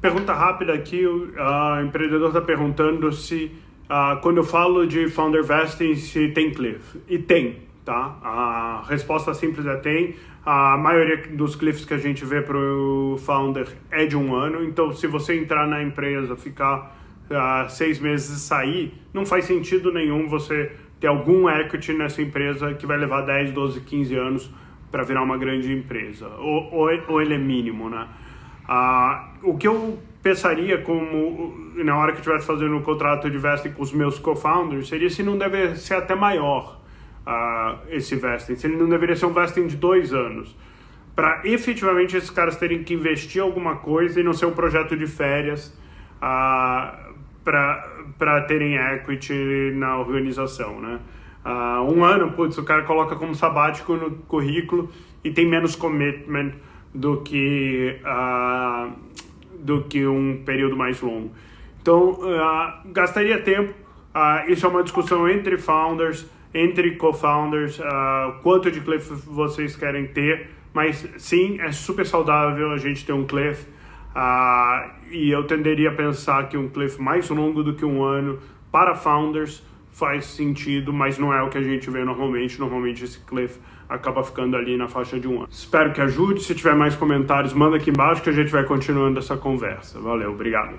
Pergunta rápida aqui, o empreendedor está perguntando se uh, quando eu falo de founder vesting se tem cliff. E tem, tá? A resposta simples é tem. A maioria dos cliffs que a gente vê para o founder é de um ano, então se você entrar na empresa, ficar uh, seis meses e sair, não faz sentido nenhum você ter algum equity nessa empresa que vai levar 10, 12, 15 anos para virar uma grande empresa, ou, ou, ou ele é mínimo, né? Uh, o que eu pensaria como na hora que estivesse fazendo um contrato de vesting com os meus co-founders seria se não deve ser até maior uh, esse vesting, se ele não deveria ser um vesting de dois anos para efetivamente esses caras terem que investir alguma coisa e não ser um projeto de férias uh, para terem equity na organização, né? Uh, um ano, putz, o cara coloca como sabático no currículo e tem menos commitment do que, uh, do que um período mais longo. Então, uh, gastaria tempo. isso é uma discussão entre founders, entre co-founders, quanto de cliff vocês querem ter. Mas sim, é super saudável a gente ter um cliff. e eu tenderia a pensar que um cliff mais longo do que um ano para founders faz sentido, mas não é o que a gente vê normalmente. Normalmente esse cliff acaba ficando ali na faixa de um ano. Espero que ajude. Se tiver mais comentários, manda aqui embaixo que a gente vai continuando essa conversa. Valeu, obrigado.